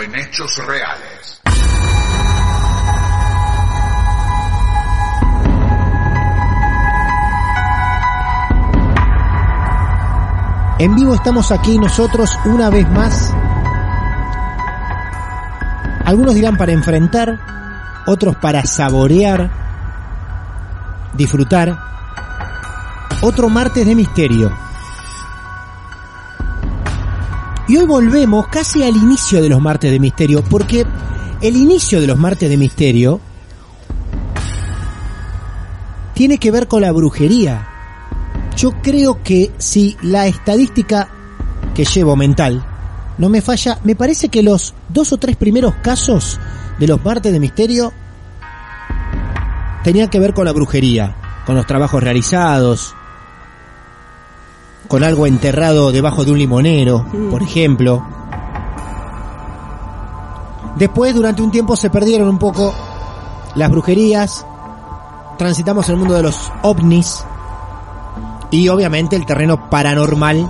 En hechos reales. En vivo estamos aquí nosotros una vez más. Algunos dirán para enfrentar, otros para saborear, disfrutar. Otro martes de misterio. Y hoy volvemos casi al inicio de los martes de misterio, porque el inicio de los martes de misterio tiene que ver con la brujería. Yo creo que si la estadística que llevo mental no me falla, me parece que los dos o tres primeros casos de los martes de misterio tenían que ver con la brujería, con los trabajos realizados, con algo enterrado debajo de un limonero, por ejemplo. Después, durante un tiempo, se perdieron un poco las brujerías, transitamos el mundo de los ovnis, y obviamente el terreno paranormal,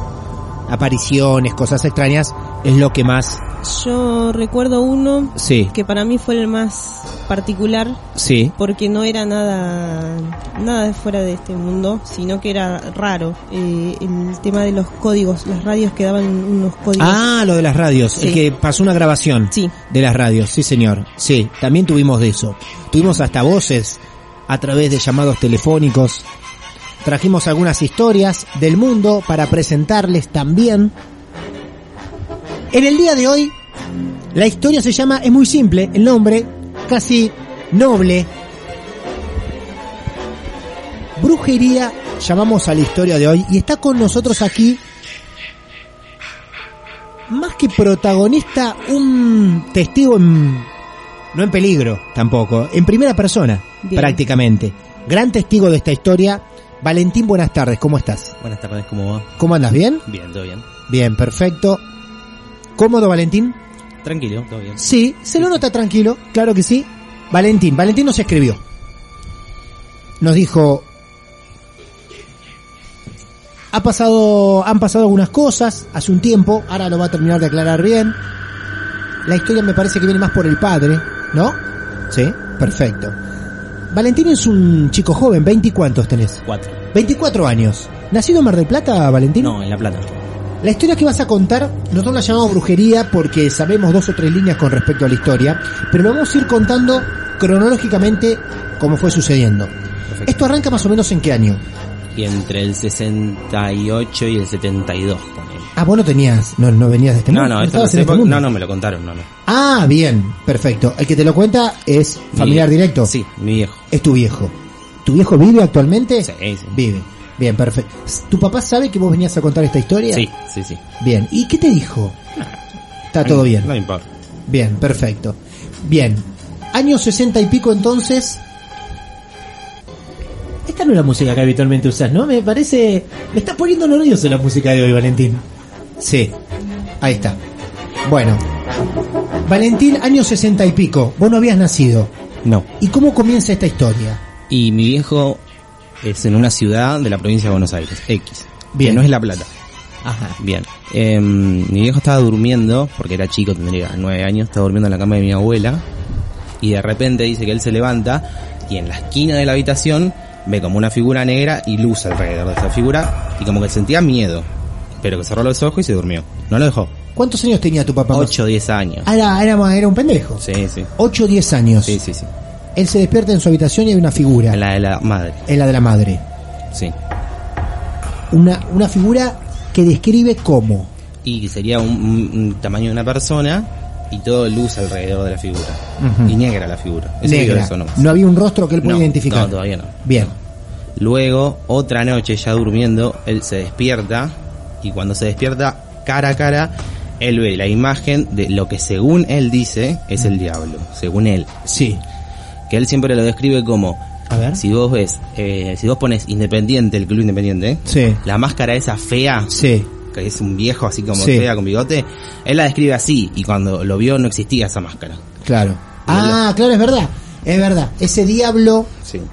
apariciones, cosas extrañas, es lo que más... Yo recuerdo uno Sí, que para mí fue el más particular sí. porque no era nada nada de fuera de este mundo, sino que era raro. Eh, el tema de los códigos, las radios que daban unos códigos. Ah, lo de las radios, Sí. el que pasó una grabación Sí. de las radios, sí señor, sí, también tuvimos de eso. Tuvimos hasta voces a través de llamados telefónicos. Trajimos algunas historias del mundo para presentarles también. En el día de hoy, la historia se llama, es muy simple, el nombre, casi noble. Brujería, llamamos a la historia de hoy, y está con nosotros aquí, más que protagonista, un testigo en, no en peligro tampoco, en primera persona, Bien. prácticamente. Gran testigo de esta historia. Valentín, buenas tardes, ¿cómo estás? Buenas tardes, ¿cómo va? ¿Cómo andas? ¿Bien? Bien, todo bien. Bien, perfecto. ¿Cómodo, Valentín? Tranquilo, todo bien. Sí, se lo nota tranquilo, claro que sí. Valentín, Valentín nos escribió. Nos dijo, ha pasado, han pasado algunas cosas hace un tiempo, ahora lo va a terminar de aclarar bien. La historia me parece que viene más por el padre, ¿no? Sí, perfecto. Valentín es un chico joven, ¿20 y cuántos tenés? Cuatro. 24 años. ¿Nacido en Mar del Plata, Valentín? No, en La Plata. La historia que vas a contar, nosotros la llamamos brujería porque sabemos dos o tres líneas con respecto a la historia, pero lo vamos a ir contando cronológicamente como fue sucediendo. Perfecto. Esto arranca más o menos en qué año. Y entre el 68 y el 72 también. Ah, vos no tenías, no, no venías de este No, mundo. no, esto no en sé. este. No, no, me lo contaron, no, no. Ah, bien, perfecto. El que te lo cuenta es Mi- familiar directo. Sí, mi viejo. Es tu viejo. ¿Tu viejo vive actualmente? Sí, sí. Vive. Bien, perfecto. ¿Tu papá sabe que vos venías a contar esta historia? Sí, sí, sí. Bien. ¿Y qué te dijo? Está todo bien. No importa. Bien, perfecto. Bien. Años 60 y pico entonces. Esta no es la música que habitualmente usas, ¿no? Me parece... Me está poniendo nervioso la música de hoy, Valentín. Sí. Ahí está. Bueno. Valentín, año sesenta y pico. Vos no habías nacido. No. ¿Y cómo comienza esta historia? Y mi viejo es en una ciudad de la provincia de Buenos Aires, X. Bien. Que no es La Plata. Ajá. Bien. Em, mi viejo estaba durmiendo, porque era chico, tendría nueve años, estaba durmiendo en la cama de mi abuela. Y de repente dice que él se levanta y en la esquina de la habitación ve como una figura negra y luz alrededor de esa figura y como que sentía miedo. Pero que cerró los ojos y se durmió. No lo dejó. ¿Cuántos años tenía tu papá? 8 o 10 años. Ah, era, era, era un pendejo. Sí, sí. 8 o 10 años. Sí, sí, sí. Él se despierta en su habitación y hay una figura. La de la madre. Es la de la madre. Sí. Una, una figura que describe cómo. Y que sería un, un- un tamaño de una persona y todo luz alrededor de la figura. Y negra la figura. Negra. eso nomás. No había un rostro que él pueda No, identificar. No, todavía no. Bien. Luego, otra noche ya durmiendo, él se despierta y cuando se despierta cara a cara, él ve la imagen de lo que según él dice es el diablo, según él. Sí. Que él siempre lo describe como, A ver. si vos ves, eh, si vos pones independiente, el club independiente, Sí. la máscara esa fea, Sí. que es un viejo así como Sí. fea con bigote, él la describe así y cuando lo vio no existía esa máscara. Claro. Ah, claro, es verdad. Es verdad. Ese diablo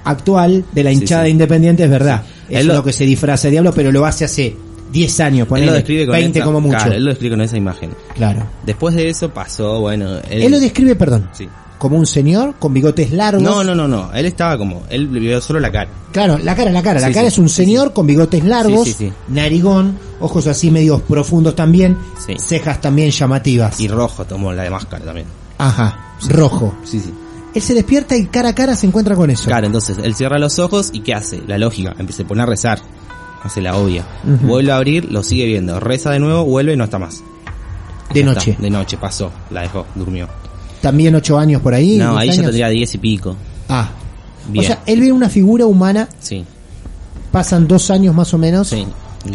actual de la hinchada independiente es verdad. Es Él lo... lo- que se disfraza de diablo, pero lo hace hace 10 años, él ponele, lo describe con 20 esa, como mucho. Claro, él lo describe con esa imagen. Claro. Después de eso pasó, bueno, él, Él lo describe, perdón, Sí. Como un señor con bigotes largos. No, no, no, no. Él estaba como, él vio solo la cara. Claro, la cara, la cara. La cara sí, es un sí, señor con bigotes largos, Sí, sí, sí. narigón, ojos así medios profundos también, Sí. cejas también llamativas. Y rojo tomó la de máscara también. Ajá, rojo. Sí, sí. Él se despierta y cara a cara se encuentra con eso. Claro, entonces él cierra los ojos y ¿qué hace? La lógica, empieza a poner a rezar. Hace la obvia. Vuelve a abrir, lo sigue viendo. Reza de nuevo, vuelve y no está más. De Ya noche. está, de noche, pasó. La dejó, durmió. También ocho años por ahí. no, 10 ahí ya años. tendría diez y pico. Ah. Bien. O sea, él ve una figura humana, Sí, pasan dos años más o menos. sí.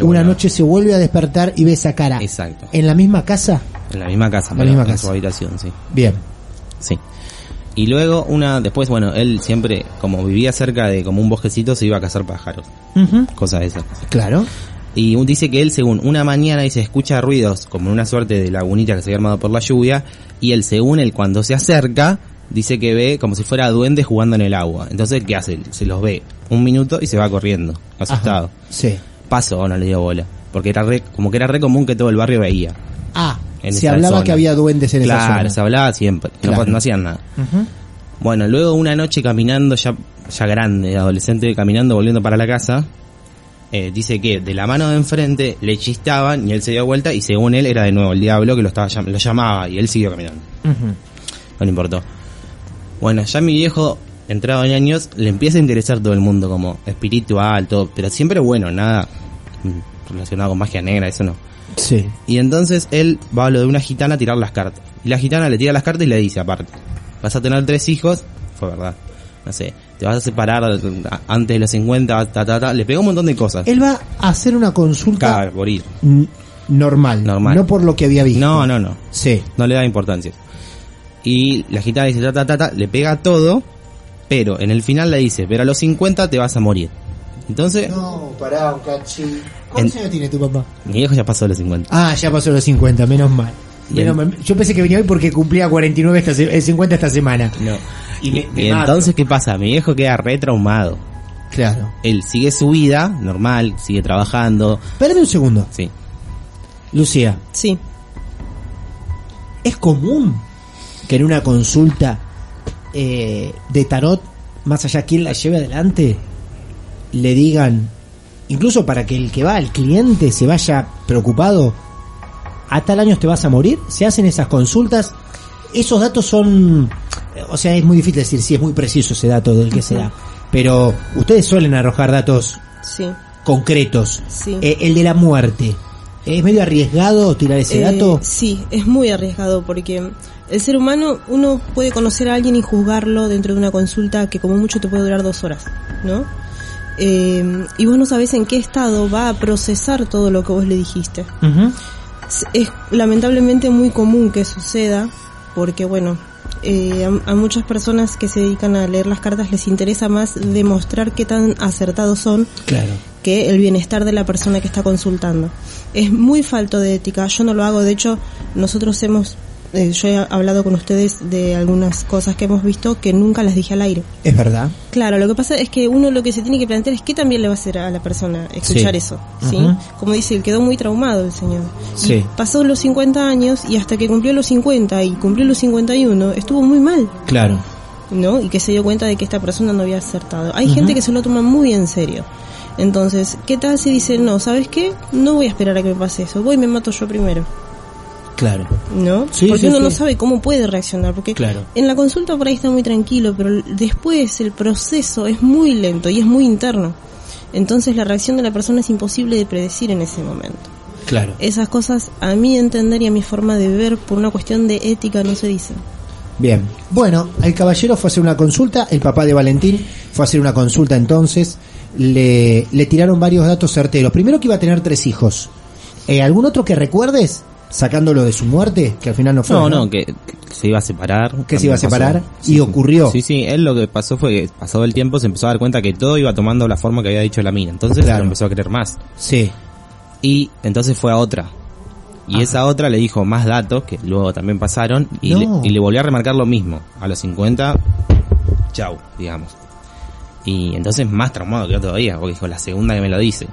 Una noche se vuelve a despertar y ve esa cara. Exacto. ¿En la misma casa? En la misma casa, La misma en casa. su habitación, sí. Bien. Sí. Y luego una, después, bueno, él siempre, como vivía cerca de como un bosquecito, se iba a cazar pájaros. Cosas de esas. Claro. Y un- dice que él, según una mañana, dice, escucha ruidos, como una suerte de lagunita que se había armado por la lluvia, y él, según él, cuando se acerca, dice que ve como si fuera duendes jugando en el agua. Entonces, ¿qué hace? Se los ve un minuto y se va corriendo, asustado. Ajá. Sí. Pasó, no le dio bola. Porque era re, como que era re común que todo el barrio veía. Ah, En se esa hablaba zona. que había duendes en esa Claro, zona. se hablaba siempre. No- Claro. No, hacían nada. Ujú. Bueno, luego una noche caminando, ya, ya grande, adolescente, caminando, volviendo para la casa, eh, dice que de la mano de enfrente le chistaban y él se dio vuelta y según él era de nuevo el diablo que lo estaba lo llamaba y él siguió caminando. No le importó. Bueno, ya mi viejo, entrado en años, le empieza a interesar todo el mundo como espiritual, todo, pero siempre bueno, nada relacionado con magia negra, eso no. Sí. Y entonces él va a lo de una gitana a tirar las cartas. Y la gitana le tira las cartas y le dice aparte, vas a tener tres hijos, fue verdad, no sé, te vas a separar antes de los 50, ta, ta, ta. le pegó un montón de cosas. Él va a hacer una consulta Cagar, morir. n- normal, Normal. no por lo que había visto. No, no, no, Sí. no le da importancia. Y la gitana dice, ta, ta, ta, ta, le pega todo, pero en el final le dice, pero a los 50 te vas a morir. Entonces, No, pará, un cachi. ¿Cuántos años tiene tu papá? mi viejo ya pasó los 50. Ah, ya pasó los 50, menos mal. Bien. Yo pensé que venía hoy porque cumplía 49 esta se- eh, 50 esta semana. No. Y me- me y entonces, ¿qué pasa? Mi viejo queda re traumado. Claro. Él sigue su vida, normal, sigue trabajando, Espérame un segundo. sí. Lucía, Sí. ¿es común que en una consulta eh, de tarot, más allá quien la lleve adelante, le digan, incluso para que el que va, el cliente, se vaya preocupado, a tal año te vas a morir? ¿Se hacen esas consultas? Esos datos son, o sea, es muy difícil decir si es muy preciso ese dato del que se da, pero ustedes suelen arrojar datos Sí. concretos. Sí. Eh, el de la muerte, ¿es medio arriesgado tirar ese Eh, dato? Sí, es muy arriesgado porque el ser humano, uno puede conocer a alguien y juzgarlo dentro de una consulta que como mucho te puede durar dos horas, ¿no? Eh, y vos no sabés en qué estado va a procesar todo lo que vos le dijiste. Es- Es lamentablemente muy común que suceda porque, bueno, eh, a, a muchas personas que se dedican a leer las cartas les interesa más demostrar qué tan acertados son Claro. que el bienestar de la persona que está consultando. Es muy falto de ética, yo no lo hago, de hecho nosotros hemos eh, yo he hablado con ustedes de algunas cosas que hemos visto que nunca las dije al aire. Es verdad. Claro, lo que pasa es que uno lo que se tiene que plantear es qué también le va a hacer a la persona escuchar Sí. eso, ¿sí? Como dice, él quedó muy traumado el señor. Y Sí. pasó los 50 años y hasta que cumplió los 50 y cumplió los 51, estuvo muy mal, Claro. ¿no? Y que se dio cuenta de que esta persona no había acertado. Hay gente que se lo toma muy en serio. Entonces, ¿qué tal si dice, no, ¿sabes qué? No voy a esperar a que me pase eso, voy y me mato yo primero. Claro. ¿no? Sí, porque sí, uno sí. no sabe cómo puede reaccionar, porque Claro. en la consulta por ahí está muy tranquilo, pero después el proceso es muy lento y es muy interno. Entonces la reacción de la persona es imposible de predecir en ese momento. Claro. Esas cosas, a mi entender y a mi forma de ver, por una cuestión de ética, no se dicen. Bien. Bueno, el caballero fue a hacer una consulta, el papá de Valentín fue a hacer una consulta entonces, le, le tiraron varios datos certeros. Primero que iba a tener tres hijos. Eh, ¿Algún otro que recuerdes? Sacándolo de su muerte, que al final no fue. No, no, que, que se iba a separar. Que se iba a separar pasó. y ocurrió. Sí, sí, él lo que pasó fue que pasado el tiempo se empezó a dar cuenta que todo iba tomando la forma que había dicho la mina. Entonces Claro. lo empezó a querer más. Sí. Y entonces fue a otra. Y Ajá. esa otra le dijo más datos que luego también pasaron y, No. le, y le volvió a remarcar lo mismo. A los 50, chau, digamos. Y entonces más traumado quedó todavía, porque dijo la segunda que me lo dice.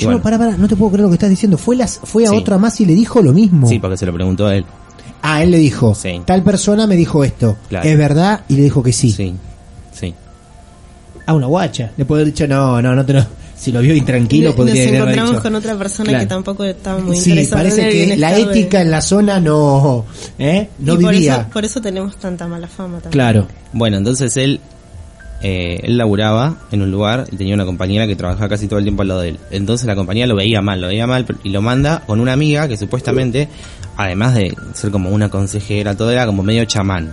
Yo bueno, no, para, para, no te puedo creer lo que estás diciendo. Fue, las, fue a Sí. otra más y le dijo lo mismo. sí, porque se lo preguntó a él. Ah, él le dijo, Sí. tal persona me dijo esto. Claro. ¿Es verdad? Y le dijo que sí. Sí, sí. Ah, una guacha. Le puede haber dicho, no, no, no te lo... Si lo vio intranquilo, Nos podría haber encontramos dicho. con otra persona Claro. que tampoco estaba muy Sí, interesada parece que la de- ética en la zona no, ¿eh? no y por vivía. eso, por eso tenemos tanta mala fama también. Claro. Bueno, entonces él, eh, él laburaba en un lugar y tenía una compañera que trabajaba casi todo el tiempo al lado de él. Entonces la compañía lo veía mal, lo veía mal y lo manda con una amiga que supuestamente, además de ser como una consejera, todo era como medio chamán,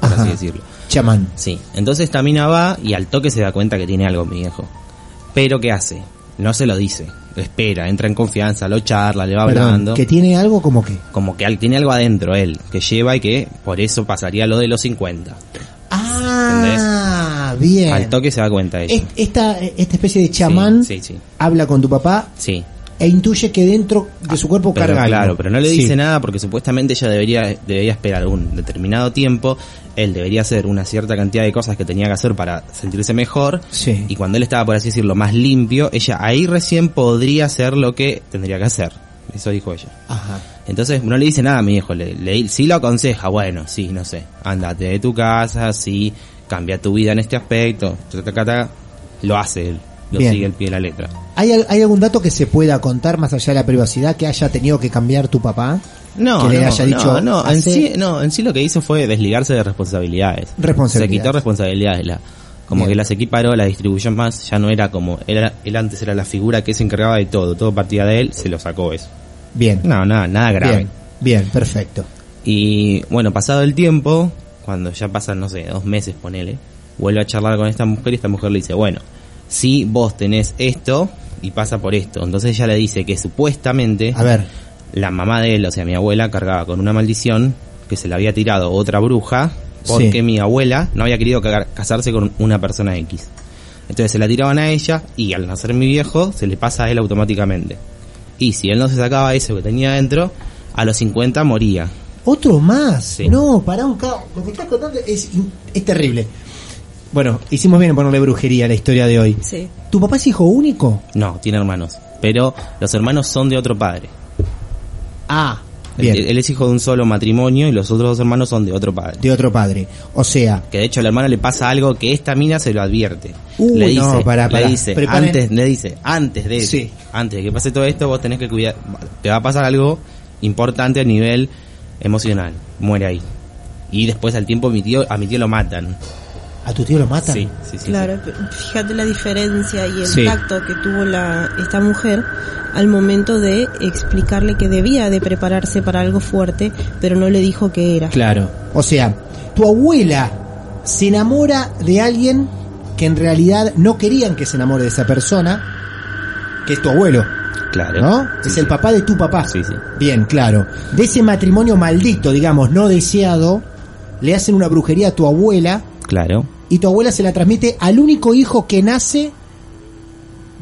por Ajá. así decirlo. Chamán. Sí, entonces esta mina va y al toque se da cuenta que tiene algo mi viejo. Pero ¿qué hace? No se lo dice, lo espera, entra en confianza, lo charla, le va Perdón, hablando. que tiene algo como que. Como que al- tiene algo adentro él, que lleva y que por eso pasaría lo de los 50. Ah, bien. Al toque se da cuenta ella. Es- Esta, esta especie de chamán Sí, sí, sí. habla con tu papá Sí. e intuye que dentro de su cuerpo Pero carga algo. claro, pero no le Sí. dice nada porque supuestamente ella debería, debería esperar un determinado tiempo, él debería hacer una cierta cantidad de cosas que tenía que hacer para sentirse mejor, Sí. y cuando él estaba, por así decirlo, más limpio, ella ahí recién podría hacer lo que tendría que hacer. Eso dijo ella. Ajá. Entonces no le dice nada a mi hijo, le, le- sí lo aconseja, bueno, sí, no sé, andate de tu casa, sí, cambia tu vida en este aspecto, lo hace él, lo Bien. sigue al pie de la letra. ¿Hay, ¿Hay algún dato que se pueda contar más allá de la privacidad que haya tenido que cambiar tu papá? No, que le no, haya dicho, no, no, en sí, no, en sí lo que hizo fue desligarse de responsabilidades. Responsabilidades. Se quitó responsabilidades. La, como Bien. que las equiparó, la distribución más, ya no era como, era, él antes era la figura que se encargaba de todo, todo partía de él, se lo sacó eso. Bien. No, nada, nada grave. Bien. Bien, perfecto. Y bueno, pasado el tiempo, cuando ya pasan, no sé, dos meses, ponele, vuelve a charlar con esta mujer y esta mujer le dice, bueno, si vos tenés esto y pasa por esto. Entonces ella le dice que supuestamente A ver, la mamá de él, o sea, mi abuela, cargaba con una maldición que se le había tirado otra bruja porque Sí. mi abuela no había querido ca- casarse con una persona X. Entonces se la tiraban a ella y al nacer mi viejo se le pasa a él automáticamente. Y si él no se sacaba eso que tenía adentro, a los 50 moría. otro más. Sí. No, para un caos. Lo que estás contando es, es terrible. Bueno, hicimos bien en ponerle brujería a la historia de hoy. Sí. ¿Tu papá es hijo único? No, tiene hermanos. Pero los hermanos son de otro padre. Ah, bien. él es hijo de un solo matrimonio y los otros dos hermanos son de otro padre. De otro padre. O sea, Que de hecho al hermano le pasa algo que esta mina se lo advierte. Uy, le dice, no, pará, pará. le dice, Preparen. antes, le dice, antes de, Sí. antes de que pase todo esto, vos tenés que cuidar, te va a pasar algo importante a nivel emocional. Muere ahí. Y después al tiempo mi tío, a mi tío lo matan. ¿A tu tío lo matan? Sí, sí, sí. Claro, fíjate la diferencia y el Sí. tacto que tuvo la, esta mujer al momento de explicarle que debía de prepararse para algo fuerte, pero no le dijo qué era. Claro. O sea, tu abuela se enamora de alguien que en realidad no querían que se enamore de esa persona, que es tu abuelo, Claro. ¿no? Sí, es sí. el papá de tu papá. Sí, sí. Bien, claro. De ese matrimonio maldito, digamos, no deseado, le hacen una brujería a tu abuela Claro. y tu abuela se la transmite al único hijo que nace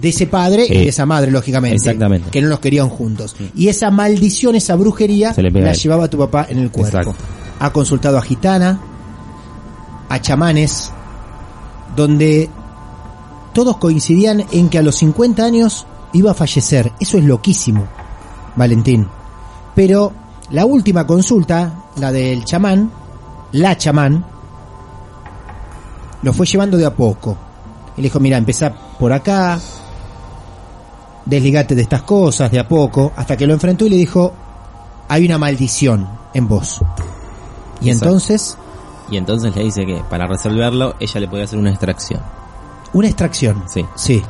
de ese padre Sí. y de esa madre, lógicamente. Exactamente. Que no los querían juntos. Y esa maldición, esa brujería, Se le pega la llevaba a tu papá en el cuerpo. Exacto. Ha consultado a gitana, a chamanes, donde todos coincidían en que a los 50 años iba a fallecer. Eso es loquísimo, Valentín. Pero la última consulta, la del chamán, la chamán, lo fue llevando de a poco. Y le dijo, mira, empezá por acá, desligate de estas cosas de a poco, hasta que lo enfrentó y le dijo, hay una maldición en vos. Y Exacto. entonces, Y entonces le dice que para resolverlo ella le podía hacer una extracción. una extracción. Sí. Sí.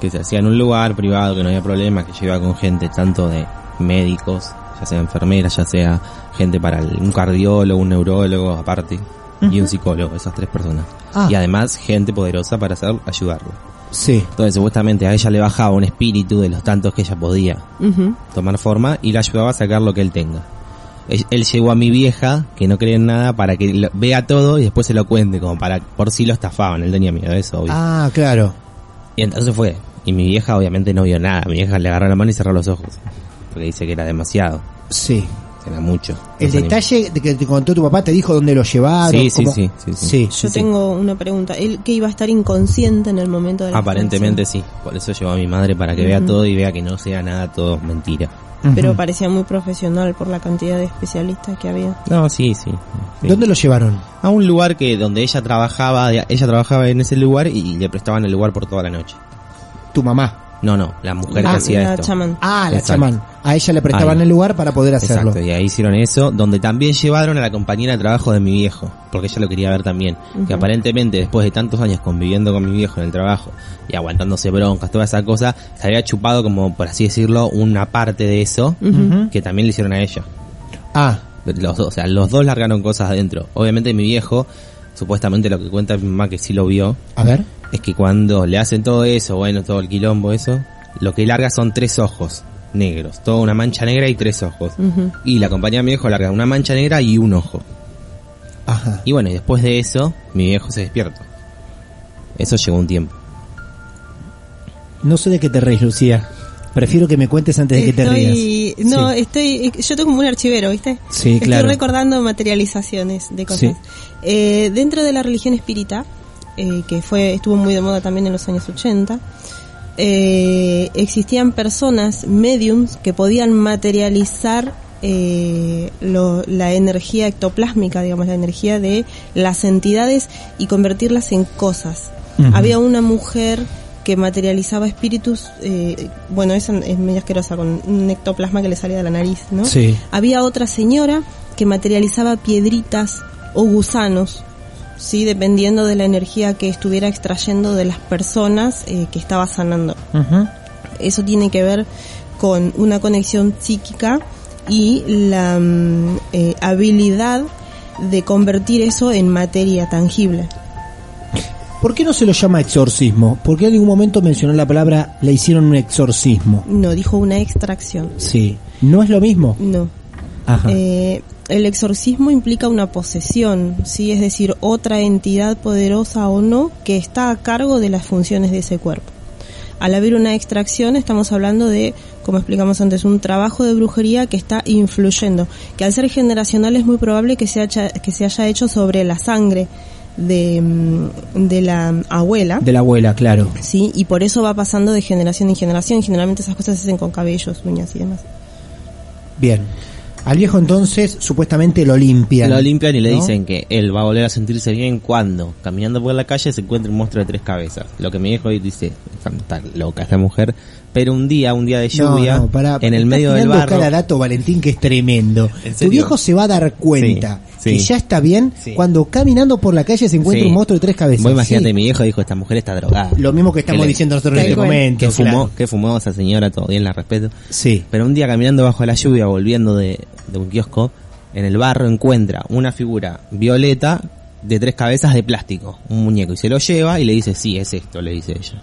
Que se hacía en un lugar privado, que no había problema, que lleva con gente tanto de médicos, ya sea enfermeras, ya sea gente para el- un cardiólogo, un neurólogo aparte, y un psicólogo, esas tres personas. Ah. Y además gente poderosa para hacer, ayudarlo. Sí. Entonces supuestamente a ella le bajaba un espíritu de los tantos que ella podía tomar forma y la ayudaba a sacar lo que él tenga. Él, él llegó a mi vieja, que no cree en nada, para que lo- vea todo y después se lo cuente, como para por si lo estafaban. Él tenía miedo de eso, obvio. Ah, claro. Y entonces fue. Y mi vieja obviamente no vio nada. Mi vieja le agarró la mano y cerró los ojos. Porque dice que era demasiado. Sí. Era mucho. El detalle de que te contó tu papá te dijo dónde lo llevaron. Sí, sí, sí, sí. Yo tengo una pregunta. Él que iba a estar inconsciente en el momento de la Aparentemente sí. Por eso llevó a mi madre para que vea todo y vea que no sea nada todo mentira. Pero parecía muy profesional por la cantidad de especialistas que había. No, sí, sí. sí. ¿Dónde lo llevaron? A un lugar que donde ella trabajaba, ella trabajaba en ese lugar y le prestaban el lugar por toda la noche. Tu mamá. No, no, la mujer Ah, que hacía la esto. chamán. Ah, la Exacto. chamán. A ella le prestaban Ahí. el lugar para poder hacerlo. Exacto, y ahí hicieron eso, donde también llevaron a la compañera de trabajo de mi viejo, porque ella lo quería ver también. Que aparentemente después de tantos años conviviendo con mi viejo en el trabajo y aguantándose broncas, toda esa cosa, se había chupado como, por así decirlo, una parte de eso que también le hicieron a ella. Ah, Los dos, o sea, los dos largaron cosas adentro. Obviamente mi viejo, supuestamente lo que cuenta mi mamá que sí lo vio, a ver. es que cuando le hacen todo eso, bueno, todo el quilombo, eso, lo que larga son tres ojos negros, toda una mancha negra y tres ojos. Y la compañía de mi viejo larga una mancha negra y un ojo. Ajá. Y bueno, y después de eso, mi viejo se despierta. Eso llegó un tiempo. No sé de qué te reís, Lucía. Prefiero que me cuentes antes de que te Estoy- rías. No, Sí. estoy, yo tengo como un archivero, ¿viste? Sí, Estoy claro. recordando materializaciones de cosas. Sí. Eh, dentro de la religión espírita, eh, que fue estuvo muy de moda también en los años 80, eh, existían personas, mediums, que podían materializar eh, lo- la energía ectoplásmica, digamos, la energía de las entidades y convertirlas en cosas. Había una mujer que materializaba espíritus, eh, bueno, esa es medio asquerosa, con un ectoplasma que le salía de la nariz, ¿no? Sí. Había otra señora que materializaba piedritas o gusanos, sí, dependiendo de la energía que estuviera extrayendo de las personas eh, que estaba sanando. Eso tiene que ver con una conexión psíquica y la mm, eh, habilidad de convertir eso en materia tangible. ¿Por qué no se lo llama exorcismo? Porque en algún momento mencionó la palabra, le hicieron un exorcismo. No, dijo una extracción. Sí. ¿No es lo mismo? No. Ajá. Eh, el exorcismo implica una posesión, sí, es decir, otra entidad poderosa o no que está a cargo de las funciones de ese cuerpo. Al haber una extracción estamos hablando de, como explicamos antes, un trabajo de brujería que está influyendo, que al ser generacional es muy probable que se haya, que se haya hecho sobre la sangre de, mm, de la abuela. De la abuela, claro. Sí, y por eso va pasando de generación en generación. Generalmente esas cosas se hacen con cabellos, uñas y demás. Bien. Al viejo entonces supuestamente lo limpian. Lo limpian y le ¿no? dicen que él va a volver a sentirse bien cuando, caminando por la calle, se encuentra un monstruo de tres cabezas. Lo que mi viejo dice, está loca esta mujer. Pero un día, un día de lluvia, no, en el medio del barro, cada dato, Valentín, que es tremendo. ¿En Tu viejo se va a dar cuenta Sí, que ya está bien Sí. cuando caminando por la calle se encuentra Sí. un monstruo de tres cabezas. Vos imagínate, Sí. mi viejo dijo, esta mujer está drogada. Lo mismo que estamos diciendo nosotros en este momento. que fumó, claro. que fumó esa señora, todo bien, la respeto. Sí. Pero un día caminando bajo la lluvia, volviendo de, de un kiosco, en el barro encuentra una figura violeta de tres cabezas de plástico, un muñeco, y se lo lleva y le dice, sí, es esto, le dice ella.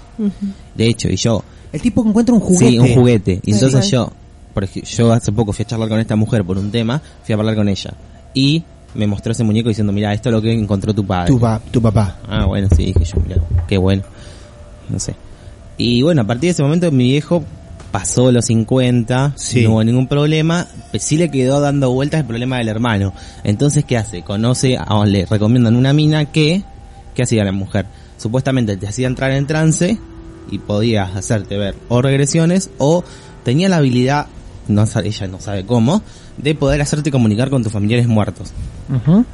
De hecho, y yo, El tipo encuentra un juguete. sí, un juguete. Y entonces yo, por ej- yo hace poco fui a charlar con esta mujer por un tema, fui a hablar con ella. Y me mostró ese muñeco diciendo, mira, esto es lo que encontró tu padre. Tu, pa- tu papá. Ah, bueno, sí, dije yo, mira, qué bueno. No sé. Y bueno, a partir de ese momento mi viejo pasó los 50, Sí. no hubo ningún problema, pe- sí le quedó dando vueltas el problema del hermano. Entonces, ¿qué hace? Conoce, a- le recomiendan una mina que, ¿qué hacía la mujer? Supuestamente te hacía entrar en trance y podías hacerte ver o regresiones o tenía la habilidad, no ella no sabe cómo, de poder hacerte comunicar con tus familiares muertos.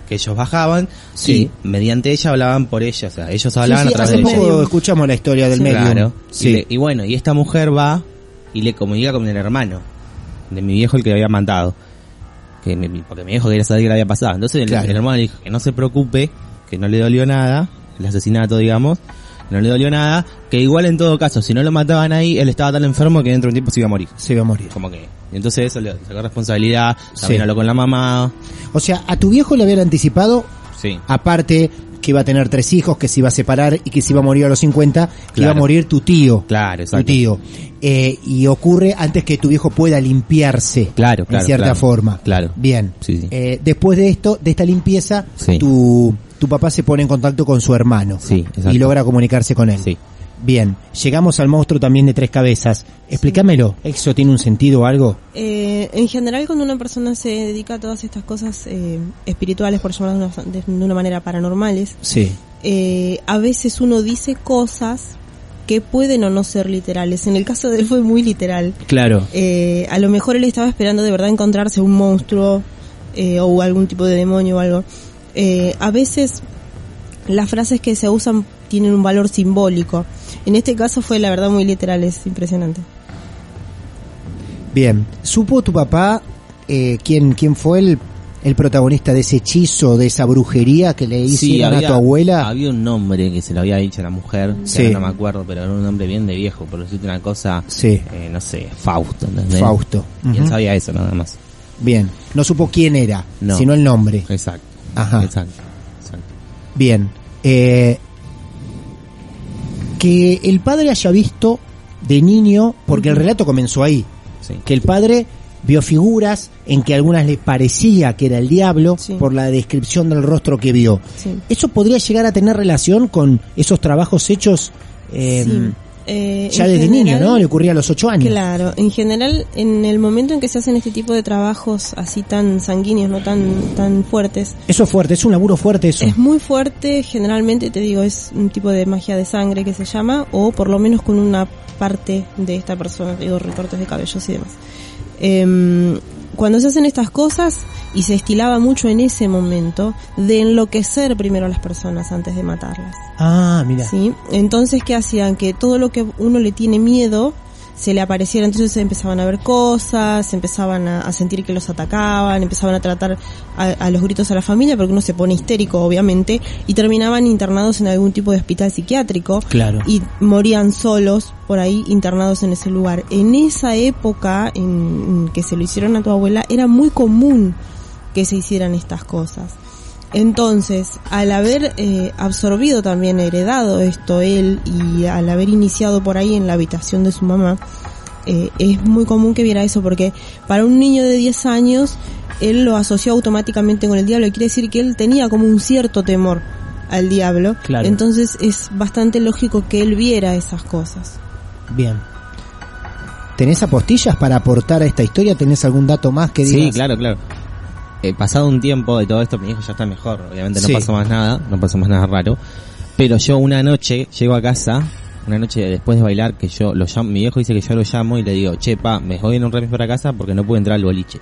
Que ellos bajaban Sí. y mediante ella hablaban por ella, o sea, ellos Sí, hablaban sí, a través hace de ella. poco escuchamos la historia del Sí. medium. Claro. Sí. Y, le- y bueno, y esta mujer va y le comunica con el hermano de mi viejo el que había matado. Que mi- porque mi viejo quería saber qué le había pasado. Entonces el, Claro. el hermano le dijo que no se preocupe, que no le dolió nada, el asesinato digamos, no le dolió nada, que igual en todo caso, si no lo mataban ahí, él estaba tan enfermo que dentro de un tiempo se iba a morir. Se iba a morir. Como que, y entonces eso le sacó responsabilidad, también Sí. habló con la mamá, O sea, a tu viejo le habían anticipado, sí. aparte que iba a tener tres hijos, que se iba a separar y que se iba a morir a los 50, que iba a morir tu tío. Claro, Tu exacto. tío. Eh, y ocurre antes que tu viejo pueda limpiarse. Claro, claro, En cierta claro. forma. Claro. Bien. Sí, sí. Eh, después de esto, de esta limpieza, Sí. tu, tu papá se pone en contacto con su hermano. Sí. Y logra comunicarse con él. Sí. Bien. Llegamos al monstruo también de tres cabezas. Explícamelo. ¿Eso tiene un sentido o algo? Eh, en general, cuando una persona se dedica a todas estas cosas eh, espirituales, por llamarlas de una, de una manera paranormales, Sí. eh, a veces uno dice cosas que pueden o no ser literales. En el caso de él fue muy literal. Claro. Eh, a lo mejor él estaba esperando de verdad encontrarse un monstruo eh, o algún tipo de demonio o algo. Eh, a veces las frases que se usan tienen un valor simbólico. En este caso fue la verdad muy literal, es impresionante. Bien. ¿Supo tu papá eh, quién, quién fue el, el protagonista de ese hechizo, de esa brujería que le hicieron a tu abuela? Había un nombre que se lo había dicho a la mujer, Sí. no me acuerdo, pero era un nombre bien de viejo, por decirte una cosa, Sí. eh, no sé, Fausto, ¿entendés? Fausto. Y él sabía eso nada más. Bien. No supo quién era, No. sino el nombre. Exacto. Ajá. Exacto. exacto. Bien. Eh, que el padre haya visto de niño, porque el relato comenzó ahí, Sí. que el padre vio figuras en que algunas le parecía que era el diablo Sí. por la descripción del rostro que vio. Sí. ¿Eso podría llegar a tener relación con esos trabajos hechos eh, Sí. Eh, ya desde niño, ¿no? Le ocurría a los ocho años. Claro, en general, en el momento en que se hacen este tipo de trabajos así tan sanguíneos, no tan, tan fuertes, Eso es fuerte, es un laburo fuerte eso. es muy fuerte, generalmente te digo, es un tipo de magia de sangre que se llama, o por lo menos con una parte de esta persona, te digo, recortes de cabellos y demás. Em, cuando se hacen estas cosas, y se estilaba mucho en ese momento, de enloquecer primero a las personas antes de matarlas. Ah, mira. ¿sí? Entonces, ¿qué hacían? Que todo lo que uno le tiene miedo se le apareciera, entonces empezaban a ver cosas, empezaban a, a sentir que los atacaban, empezaban a tratar a, a los gritos a la familia, porque uno se pone histérico, obviamente, y terminaban internados en algún tipo de hospital psiquiátrico Claro. y morían solos por ahí internados en ese lugar. En esa época en, en que se lo hicieron a tu abuela, era muy común que se hicieran estas cosas. Entonces, al haber eh, absorbido también, heredado esto él y al haber iniciado por ahí en la habitación de su mamá, eh, es muy común que viera eso porque para un niño de 10 años él lo asoció automáticamente con el diablo y quiere decir que él tenía como un cierto temor al diablo. Claro. Entonces es bastante lógico que él viera esas cosas. Bien. ¿Tenés apostillas para aportar a esta historia? ¿Tenés algún dato más que digas? Sí, claro, claro. Eh, pasado un tiempo de todo esto, mi hijo ya está mejor. Obviamente no Sí. pasó más nada, no pasó más nada raro. Pero yo una noche llego a casa, una noche después de bailar, que yo lo llamo, mi viejo dice que yo lo llamo y le digo, che, pa, me voy en un remis para casa porque no puedo entrar al boliche.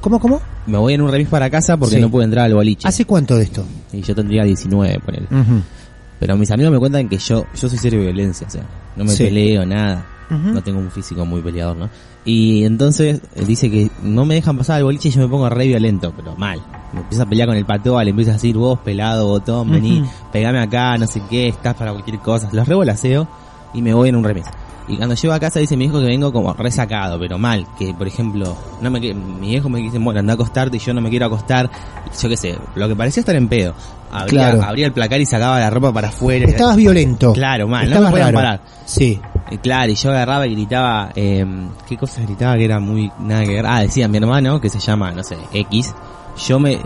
¿Cómo, cómo? Me voy en un remis para casa porque Sí. no puedo entrar al boliche. ¿Hace cuánto de esto? Y yo tendría 19, por él. Pero mis amigos me cuentan que yo, yo soy serio de violencia, o sea, no me Sí. peleo, nada. No tengo un físico muy peleador, ¿no? Y entonces eh, dice que no me dejan pasar al boliche y yo me pongo re violento, pero mal. Me empiezo a pelear con el pato, le empiezo a decir, vos pelado, botón, vení, Ujú. pegame acá, no sé qué, estás para cualquier cosa. Los revolaseo y me voy en un remis. Y cuando llego a casa dice mi hijo que vengo como resacado, pero mal. Que por ejemplo, no me que- mi viejo me dice, bueno, anda a acostarte y yo no me quiero acostar. Yo qué sé, lo que parecía estar en pedo. Abría, Claro. abría el placar y sacaba la ropa para afuera. Estabas violento. Claro, mal, no Estabas me podían parar. Sí. Eh, Claro, y yo agarraba y gritaba, eh, ¿qué cosas gritaba que era muy nada que ver? Ah, decía mi hermano, que se llama, no sé, X, yo me,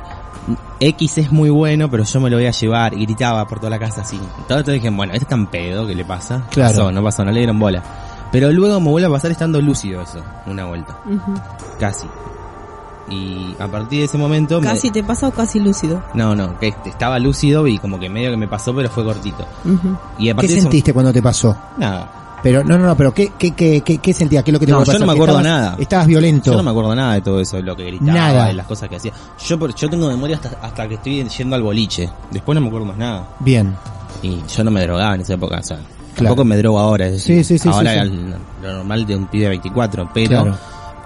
X es muy bueno, pero yo me lo voy a llevar. Y gritaba por toda la casa así. Entonces dije, bueno, este es tan pedo, ¿qué le pasa? Claro. Pasó, no pasó, no le dieron bola. Pero luego me vuelve a pasar estando lúcido eso, una vuelta. Casi. Y a partir de ese momento... me- Casi te pasa o casi lúcido. No, no, que estaba lúcido y como que medio que me pasó, pero fue cortito. Ujú. Y a ¿Qué ese- sentiste cuando te pasó? Nada. Pero, no, no, no, pero ¿qué, qué, qué, qué, qué sentías? ¿Qué es lo que te No, pasó? yo no me ¿Que acuerdo estabas- nada. Estabas violento. Yo no me acuerdo nada de todo eso, de lo que gritaba, Nada. de las cosas que hacía. Yo, por- yo tengo memoria hasta, hasta que estoy yendo al boliche. Después no me acuerdo más nada. Bien. Y yo no me drogaba en esa época, o sea, Claro. tampoco me drogo ahora. Es decir, Sí, sí, sí, ahora sí, lo normal de un pibe de 24, pero Claro.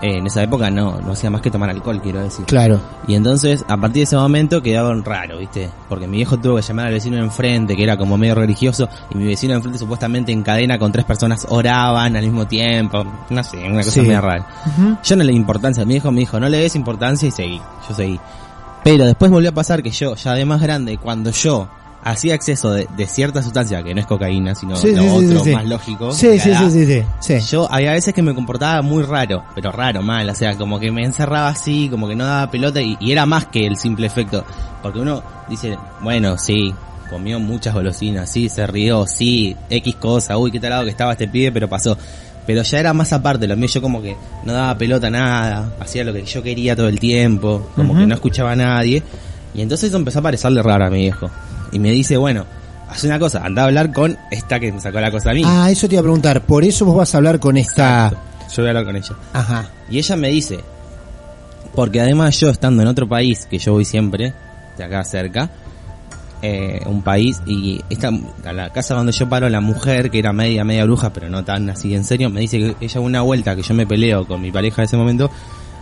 Eh, en esa época no, no hacía más que tomar alcohol, quiero decir. Claro. Y entonces, a partir de ese momento quedaban raro, ¿viste? Porque mi viejo tuvo que llamar al vecino de enfrente, que era como medio religioso, y mi vecino de enfrente supuestamente en cadena con tres personas oraban al mismo tiempo. No sé, una cosa Sí. medio rara. Yo no le di importancia, mi hijo me dijo, no le des importancia y seguí. Yo seguí. Pero después volvió a pasar que yo, ya de más grande, cuando yo hacía acceso de, de cierta sustancia, que no es cocaína, sino Sí, lo sí, otro sí, más lógico. Sí, sí, sí, sí, sí. Yo había veces que me comportaba muy raro, pero raro, mal, o sea, como que me encerraba así, como que no daba pelota y, y era más que el simple efecto. Porque uno dice, bueno, sí, comió muchas golosinas, sí, se rió, sí, X cosa, uy, qué talado que estaba este pibe, pero pasó. Pero ya era más aparte, lo mío yo como que no daba pelota a nada, hacía lo que yo quería todo el tiempo, como que no escuchaba a nadie. Y entonces eso empezó a parecerle raro a mi viejo. Y me dice, bueno, haz una cosa, anda a hablar con esta que me sacó la cosa a mí. Ah, eso te iba a preguntar. Por eso vos vas a hablar con esta... Yo voy a hablar con ella. Ajá. Y ella me dice, porque además yo estando en otro país, que yo voy siempre, de acá cerca, eh, un país, y esta, a la casa donde yo paro, la mujer, que era media, media bruja, pero no tan así en serio, me dice que ella una vuelta que yo me peleo con mi pareja de ese momento,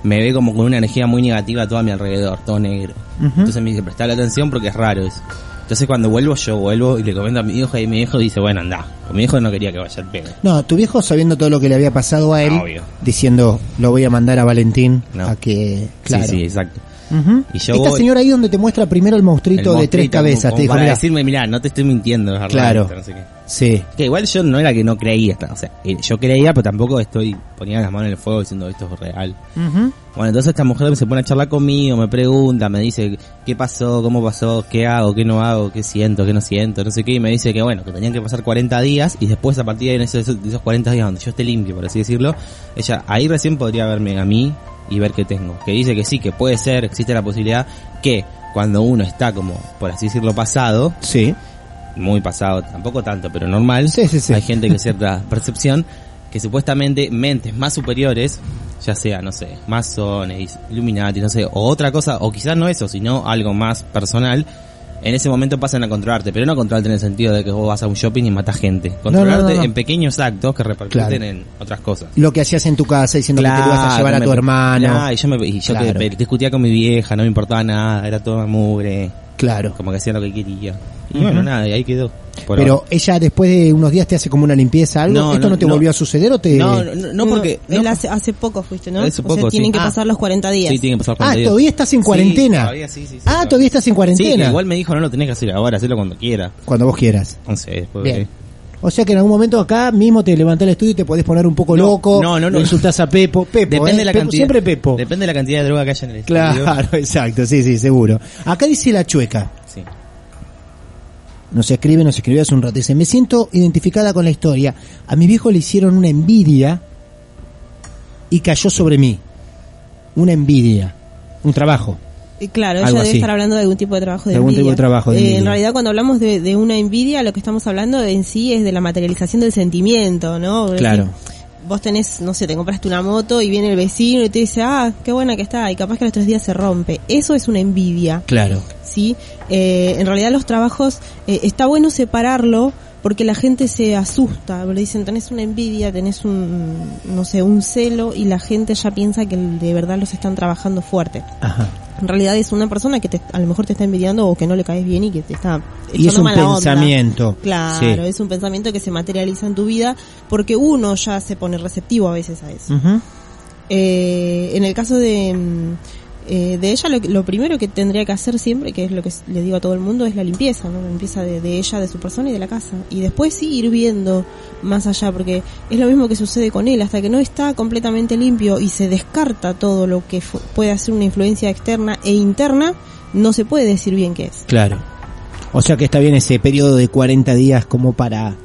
me ve como con una energía muy negativa a todo a mi alrededor, todo negro. Ujú. Entonces me dice, presta la atención porque es raro eso. Entonces cuando vuelvo, yo vuelvo y le comento a mi hijo y mi hijo dice, bueno, anda. Porque mi hijo no quería que vaya al pedo. No, tu viejo sabiendo todo lo que le había pasado a él, Obvio. diciendo, lo voy a mandar a Valentín No. a que... Claro. Sí, sí, exacto. Y yo Esta voy- señora ahí donde te muestra primero el monstruito El de tres cabezas, como te dijo, para decirme, mira, no te estoy mintiendo, es Claro. no sé qué. sí, Que igual yo no era que no creía, o sea, eh, yo creía, pero tampoco estoy poniendo las manos en el fuego diciendo esto es real. Ujú. Bueno, entonces esta mujer se pone a charlar conmigo, me pregunta, me dice qué pasó, cómo pasó, qué hago, qué no hago, qué siento, qué no siento, no sé qué, y me dice que bueno, que tenían que pasar 40 días y después a partir de esos, de esos 40 días donde yo esté limpio, por así decirlo, ella ahí recién podría verme a mí y ver qué tengo. Que dice que sí, que puede ser, existe la posibilidad que cuando uno está como, por así decirlo, pasado, sí, muy pasado, tampoco tanto, pero normal. Sí, sí, sí. Hay gente que cierta percepción que supuestamente mentes más superiores, ya sea, no sé, masones, Illuminati, no sé, o otra cosa, o quizás no eso, sino algo más personal, en ese momento pasan a controlarte, pero no controlarte en el sentido de que vos vas a un shopping y matas gente. Controlarte no, no, no. en pequeños actos que repercuten Claro. en otras cosas. lo que hacías en tu casa diciendo que te ibas a llevar a tu hermano, Claro, y yo, me, y yo que Claro. pe- discutía con mi vieja, no me importaba nada, era toda mugre, claro. como que hacía lo que quería. Y bueno, nada, y ahí quedó. por Pero ahora. ella después de unos días te hace como una limpieza, algo, No, ¿esto no, no, te no. volvió a suceder o te...? No, no, no porque... él hace, hace poco fuiste, ¿no? Hace o poco, sea, tienen sí. que Ah. pasar los 40 días. Sí, tiene que pasar Ah, 40 días. todavía estás en Sí, cuarentena. todavía sí, sí, sí, ah, todavía estás en cuarentena. igual me dijo, no lo tenés que hacer ahora, hacerlo cuando quiera. Cuando vos quieras. No sé, después Bien. O sea que en algún momento acá mismo te levantás el estudio y te podés poner un poco No, loco. no, no, no. insultás a Pepo. Pepo, Depende ¿eh? de la Pepo, cantidad. Siempre Pepo. Depende de la cantidad de droga que haya en el estudio. Claro, exacto, sí, sí, seguro. Acá dice la chueca. Sí. Nos escribe, nos escribió hace un rato. Dice, me siento identificada con la historia. A mi viejo le hicieron una envidia y cayó sobre mí. Una envidia. Un trabajo. Eh, Claro, ella debe así. estar hablando de algún tipo de trabajo de De algún envidia. tipo de trabajo de Eh, envidia. en realidad, cuando hablamos de, de una envidia, lo que estamos hablando en sí es de la materialización del sentimiento, ¿no? Claro. vos tenés, no sé, te compraste una moto y viene el vecino y te dice, ah, qué buena que está, y capaz que a los tres días se rompe. Eso es una envidia, Claro. ¿sí? Eh, en realidad los trabajos, eh, está bueno separarlo porque la gente se asusta, le dicen, tenés una envidia, tenés un, no sé, un celo y la gente ya piensa que de verdad los están trabajando fuerte Ajá. En realidad es una persona que te, a lo mejor te está envidiando o que no le caes bien y que te está Y es un mala onda. pensamiento. Claro, Sí. es un pensamiento que se materializa en tu vida porque uno ya se pone receptivo a veces a eso. Eh, en el caso de, mm, eh, de ella, lo, lo primero que tendría que hacer siempre, que es lo que le digo a todo el mundo, es la limpieza, ¿no? La limpieza de, ella, de su persona y de la casa. Y después sí ir viendo más allá, porque es lo mismo que sucede con él, hasta que no está completamente limpio y se descarta todo lo que puede hacer una influencia externa e interna, no se puede decir bien qué es. Claro. O sea que está bien ese periodo de 40 días como para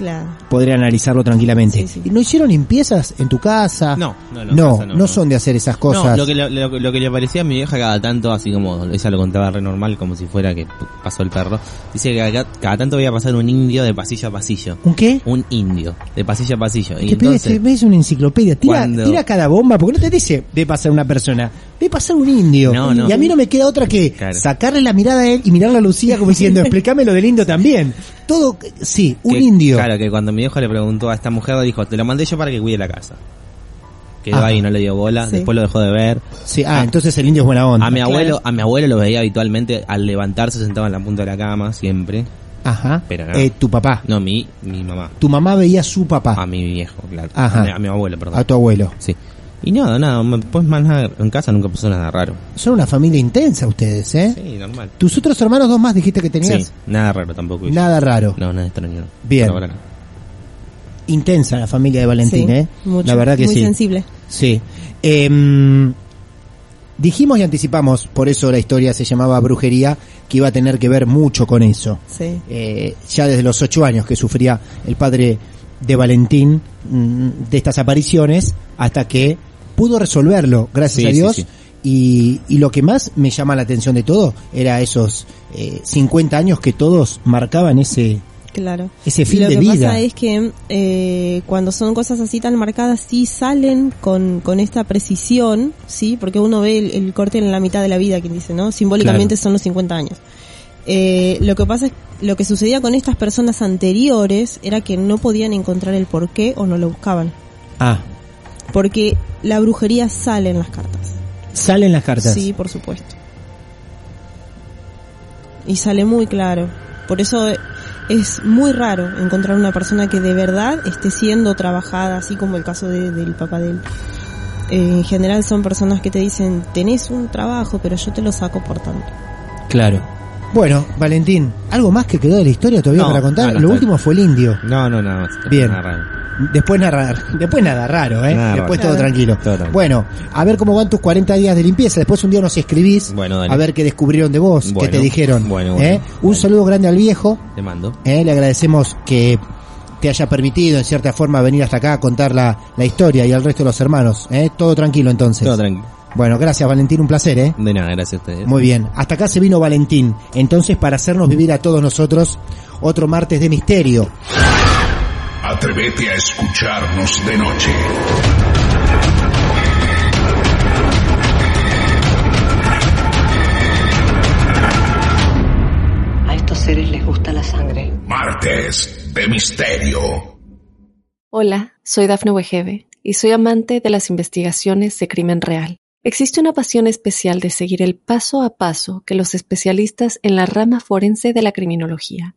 Claro. poder analizarlo tranquilamente. Sí, sí. ¿Y ¿No hicieron limpiezas en tu casa? No, no, no, No, casa no, no, no. son de hacer esas cosas. No, lo que, le- lo, lo que le parecía a mi vieja cada tanto, así como ella lo contaba re normal, como si fuera que pasó el perro, dice que cada, cada tanto veía pasar un indio de pasillo a pasillo. ¿Un qué? Un indio, de pasillo a pasillo. Y entonces, ves una enciclopedia, tira, Cuando- tira cada bomba, porque no te dice ve pasar una persona, ve pasar un indio. No, no. Y a mí no me queda otra que Claro. sacarle la mirada a él y mirarla a Lucía como diciendo, explícame lo del indio también. Todo, sí, un que- indio. Claro, que cuando mi vieja le preguntó a esta mujer, le dijo, te lo mandé yo para que cuide la casa. Quedó Ajá. ahí, no le dio bola, Sí. después lo dejó de ver. Sí, ah, entonces el indio es buena onda. A mi abuelo, Claro. a mi abuelo lo veía habitualmente al levantarse sentado en la punta de la cama, siempre. Ajá. Pero no. Eh, tu papá. No, mi, mi mamá. Tu mamá veía a su papá, A mi viejo, claro. Ajá. A, mi, a mi abuelo, perdón. a tu abuelo. Sí. Y nada, nada, pues más nada, en casa nunca pasó nada raro. Son una familia intensa ustedes, ¿eh? Sí, normal. Tus otros hermanos, dos más, dijiste que tenías. Sí, nada raro tampoco. Nada raro. No, nada extraño. Bien. Intensa la familia de Valentín, Sí, ¿eh? mucho, la verdad que muy sí. sensible. Sí. Em, dijimos y anticipamos, por eso la historia se llamaba Brujería, que iba a tener que ver mucho con eso. Sí. Eh, ya desde los ocho años que sufría el padre de Valentín mm, de estas apariciones, hasta que pudo resolverlo, gracias Sí, a Dios. sí. Y, y lo que más me llama la atención de todo era esos eh, 50 años que todos marcaban ese, Claro. ese Y fin lo de que vida. pasa es que eh, cuando son cosas así tan marcadas, sí salen con, con esta precisión, ¿sí? Porque uno ve el, el corte en la mitad de la vida, quien dice, ¿no? Simbólicamente Claro. son los 50 años. Eh, lo que pasa es, lo que sucedía con estas personas anteriores era que no podían encontrar el por qué o no lo buscaban. Ah, Porque la brujería sale en las cartas. salen las cartas. Sí, por supuesto. Y sale muy claro. Por eso es muy raro encontrar una persona que de verdad esté siendo trabajada, así como el caso de- del papá de él. Eh, en general son personas que te dicen, tenés un trabajo, pero yo te lo saco por tanto. Claro. Bueno, Valentín, ¿algo más que quedó de la historia todavía No, para contar? no, no Lo está último fue el indio. No, no, nada más. Bien. Nada raro. Después nada, después nada raro, ¿eh? Nada después raro. todo tranquilo. Todo tranquilo. Bueno, a ver cómo van tus 40 días de limpieza. Después un día nos escribís Bueno, dale. a ver qué descubrieron de vos, qué Bueno, te dijeron. bueno, bueno. ¿eh? Un saludo grande al viejo. Te mando. ¿eh? Le agradecemos que te haya permitido en cierta forma venir hasta acá a contar la, la historia y al resto de los hermanos. ¿eh? Todo tranquilo entonces. Todo tranquilo. Bueno, gracias Valentín, un placer, ¿eh? De nada, gracias a ustedes. Muy bien, hasta acá se vino Valentín. Entonces, para hacernos vivir a todos nosotros otro martes de misterio. Atrévete a escucharnos de noche. A estos seres les gusta la sangre. Martes de misterio. Hola, soy Dafne Wegebe y soy amante de las investigaciones de crimen real. Existe una pasión especial de seguir el paso a paso que los especialistas en la rama forense de la criminología